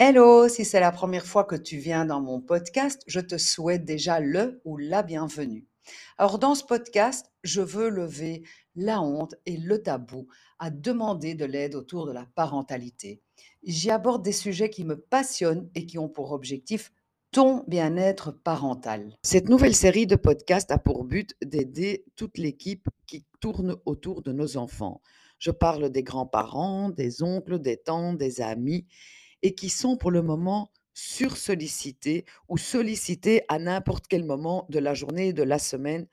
Hello, si c'est la première fois que tu viens dans mon podcast, je te souhaite déjà le ou la bienvenue. Alors dans ce podcast, je veux lever la honte et le tabou à demander de l'aide autour de la parentalité. J'y aborde des sujets qui me passionnent et qui ont pour objectif ton bien-être parental. Cette nouvelle série de podcasts a pour but d'aider toute l'équipe qui tourne autour de nos enfants. Je parle des grands-parents, des oncles, des tantes, des amis et qui sont pour le moment sursollicités ou sollicités à n'importe quel moment de la journée de la semaine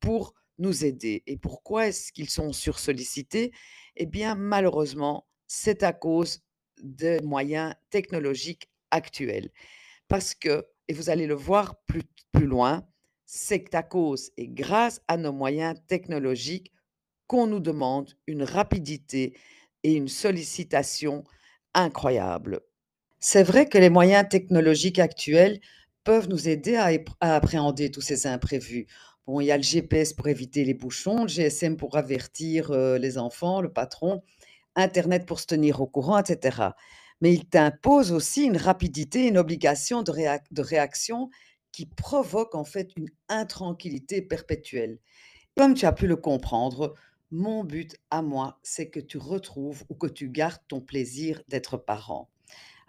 pour nous aider. Et pourquoi est-ce qu'ils sont sursollicités? Eh bien, malheureusement, c'est à cause des moyens technologiques actuels. Parce que, et vous allez le voir plus, plus loin, c'est à cause et grâce à nos moyens technologiques qu'on nous demande une rapidité et une sollicitation incroyable. C'est vrai que les moyens technologiques actuels peuvent nous aider à, appréhender tous ces imprévus. Bon, il y a le GPS pour éviter les bouchons, le GSM pour avertir euh, les enfants, le patron, Internet pour se tenir au courant, etc. Mais il t'impose aussi une rapidité, une obligation de réaction qui provoque en fait une intranquillité perpétuelle. Comme tu as pu le comprendre, mon but à moi, c'est que tu retrouves ou que tu gardes ton plaisir d'être parent.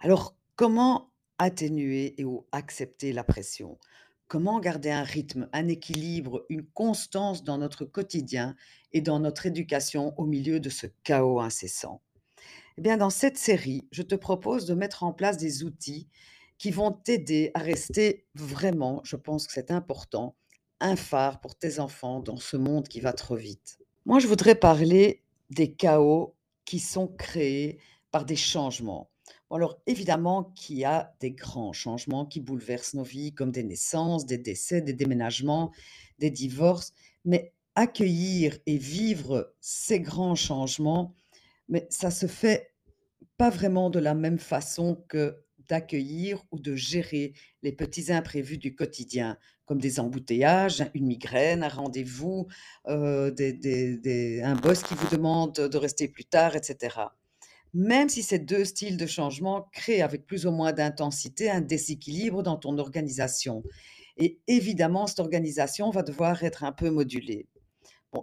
Alors, comment atténuer et ou accepter la pression? Comment garder un rythme, un équilibre, une constance dans notre quotidien et dans notre éducation au milieu de ce chaos incessant? Eh bien, dans cette série, je te propose de mettre en place des outils qui vont t'aider à rester vraiment, je pense que c'est important, un phare pour tes enfants dans ce monde qui va trop vite. Moi, je voudrais parler des chaos qui sont créés par des changements. Alors, évidemment qu'il y a des grands changements qui bouleversent nos vies, comme des naissances, des décès, des déménagements, des divorces, mais accueillir et vivre ces grands changements, mais ça se fait pas vraiment de la même façon que d'accueillir ou de gérer les petits imprévus du quotidien, comme des embouteillages, une migraine, un rendez-vous, des un boss qui vous demande de rester plus tard, et cetera. Même si ces 2 styles de changement créent avec plus ou moins d'intensité un déséquilibre dans ton organisation et évidemment, cette organisation va devoir être un peu modulée.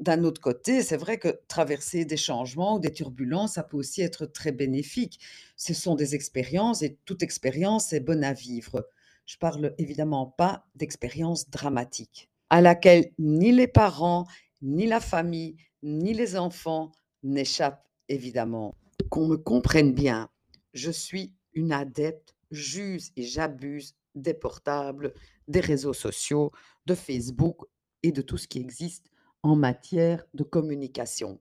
D'un autre côté, c'est vrai que traverser des changements ou des turbulences, ça peut aussi être très bénéfique. Ce sont des expériences et toute expérience est bonne à vivre. Je parle évidemment pas d'expérience dramatique, à laquelle ni les parents, ni la famille, ni les enfants n'échappent évidemment. Qu'on me comprenne bien, je suis une adepte, j'use et j'abuse des portables, des réseaux sociaux, de Facebook et de tout ce qui existe en matière de communication.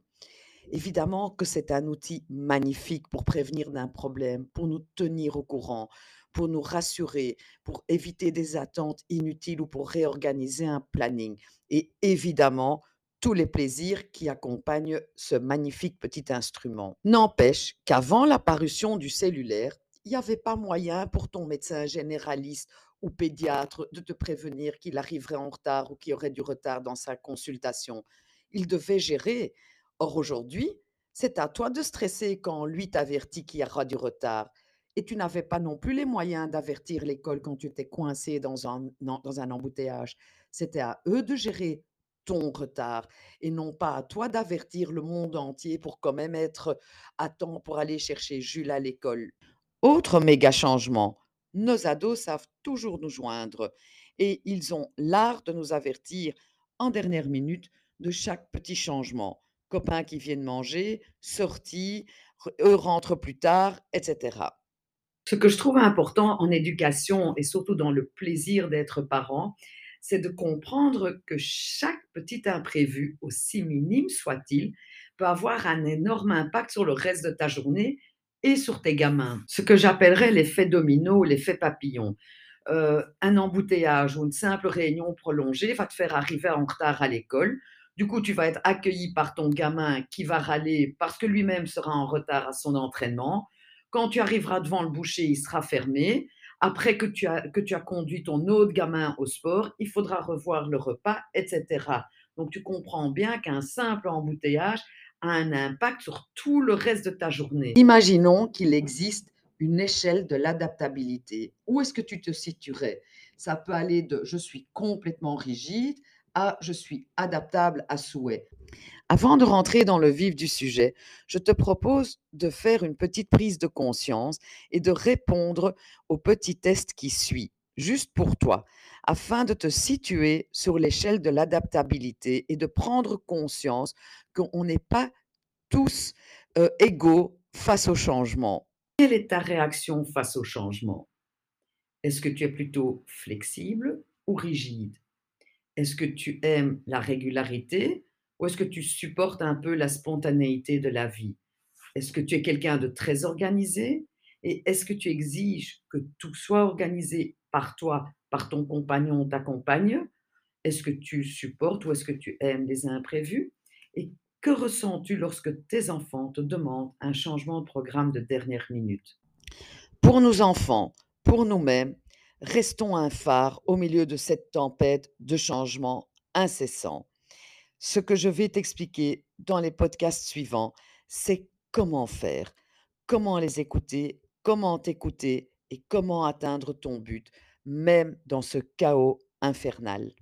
Évidemment que c'est un outil magnifique pour prévenir d'un problème, pour nous tenir au courant, pour nous rassurer, pour éviter des attentes inutiles ou pour réorganiser un planning. Et évidemment, tous les plaisirs qui accompagnent ce magnifique petit instrument. N'empêche qu'avant l'apparition du cellulaire, il n'y avait pas moyen pour ton médecin généraliste ou pédiatre de te prévenir qu'il arriverait en retard ou qu'il aurait du retard dans sa consultation. Il devait gérer. Or aujourd'hui, c'est à toi de stresser quand lui t'avertit qu'il y aura du retard. Et tu n'avais pas non plus les moyens d'avertir l'école quand tu étais coincé dans un, dans un embouteillage. C'était à eux de gérer ton retard et non pas à toi d'avertir le monde entier pour quand même être à temps pour aller chercher Jules à l'école. Autre méga changement, nos ados savent toujours nous joindre et ils ont l'art de nous avertir en dernière minute de chaque petit changement. Copains qui viennent manger, sorties, re- eux rentrent plus tard, etc. Ce que je trouve important en éducation et surtout dans le plaisir d'être parent, c'est de comprendre que chaque petit imprévu, aussi minime soit-il, peut avoir un énorme impact sur le reste de ta journée et sur tes gamins. Ce que j'appellerais l'effet domino, l'effet papillon. Euh, un embouteillage ou une simple réunion prolongée va te faire arriver en retard à l'école. Du coup, tu vas être accueilli par ton gamin qui va râler parce que lui-même sera en retard à son entraînement. Quand tu arriveras devant le boucher, il sera fermé. Après que tu as, que tu as conduit ton autre gamin au sport, il faudra revoir le repas, etc. Donc tu comprends bien qu'un simple embouteillage a un impact sur tout le reste de ta journée. Imaginons qu'il existe une échelle de l'adaptabilité. Où est-ce que tu te situerais? Ça peut aller de je suis complètement rigide à je suis adaptable à souhait. Avant de rentrer dans le vif du sujet, je te propose de faire une petite prise de conscience et de répondre au petit test qui suit, juste pour toi, afin de te situer sur l'échelle de l'adaptabilité et de prendre conscience qu'on n'est pas tous euh, égaux face au changement. Quelle est ta réaction face au changement? Est-ce que tu es plutôt flexible ou rigide? Est-ce que tu aimes la régularité ou est-ce que tu supportes un peu la spontanéité de la vie? Est-ce que tu es quelqu'un de très organisé? Et est-ce que tu exiges que tout soit organisé par toi, par ton compagnon ou ta compagne? Est-ce que tu supportes ou est-ce que tu aimes les imprévus? Et que ressens-tu lorsque tes enfants te demandent un changement de programme de dernière minute? Pour nos enfants, pour nous-mêmes, restons un phare au milieu de cette tempête de changements incessants. Ce que je vais t'expliquer dans les podcasts suivants, c'est comment faire, comment les écouter, comment t'écouter et comment atteindre ton but, même dans ce chaos infernal.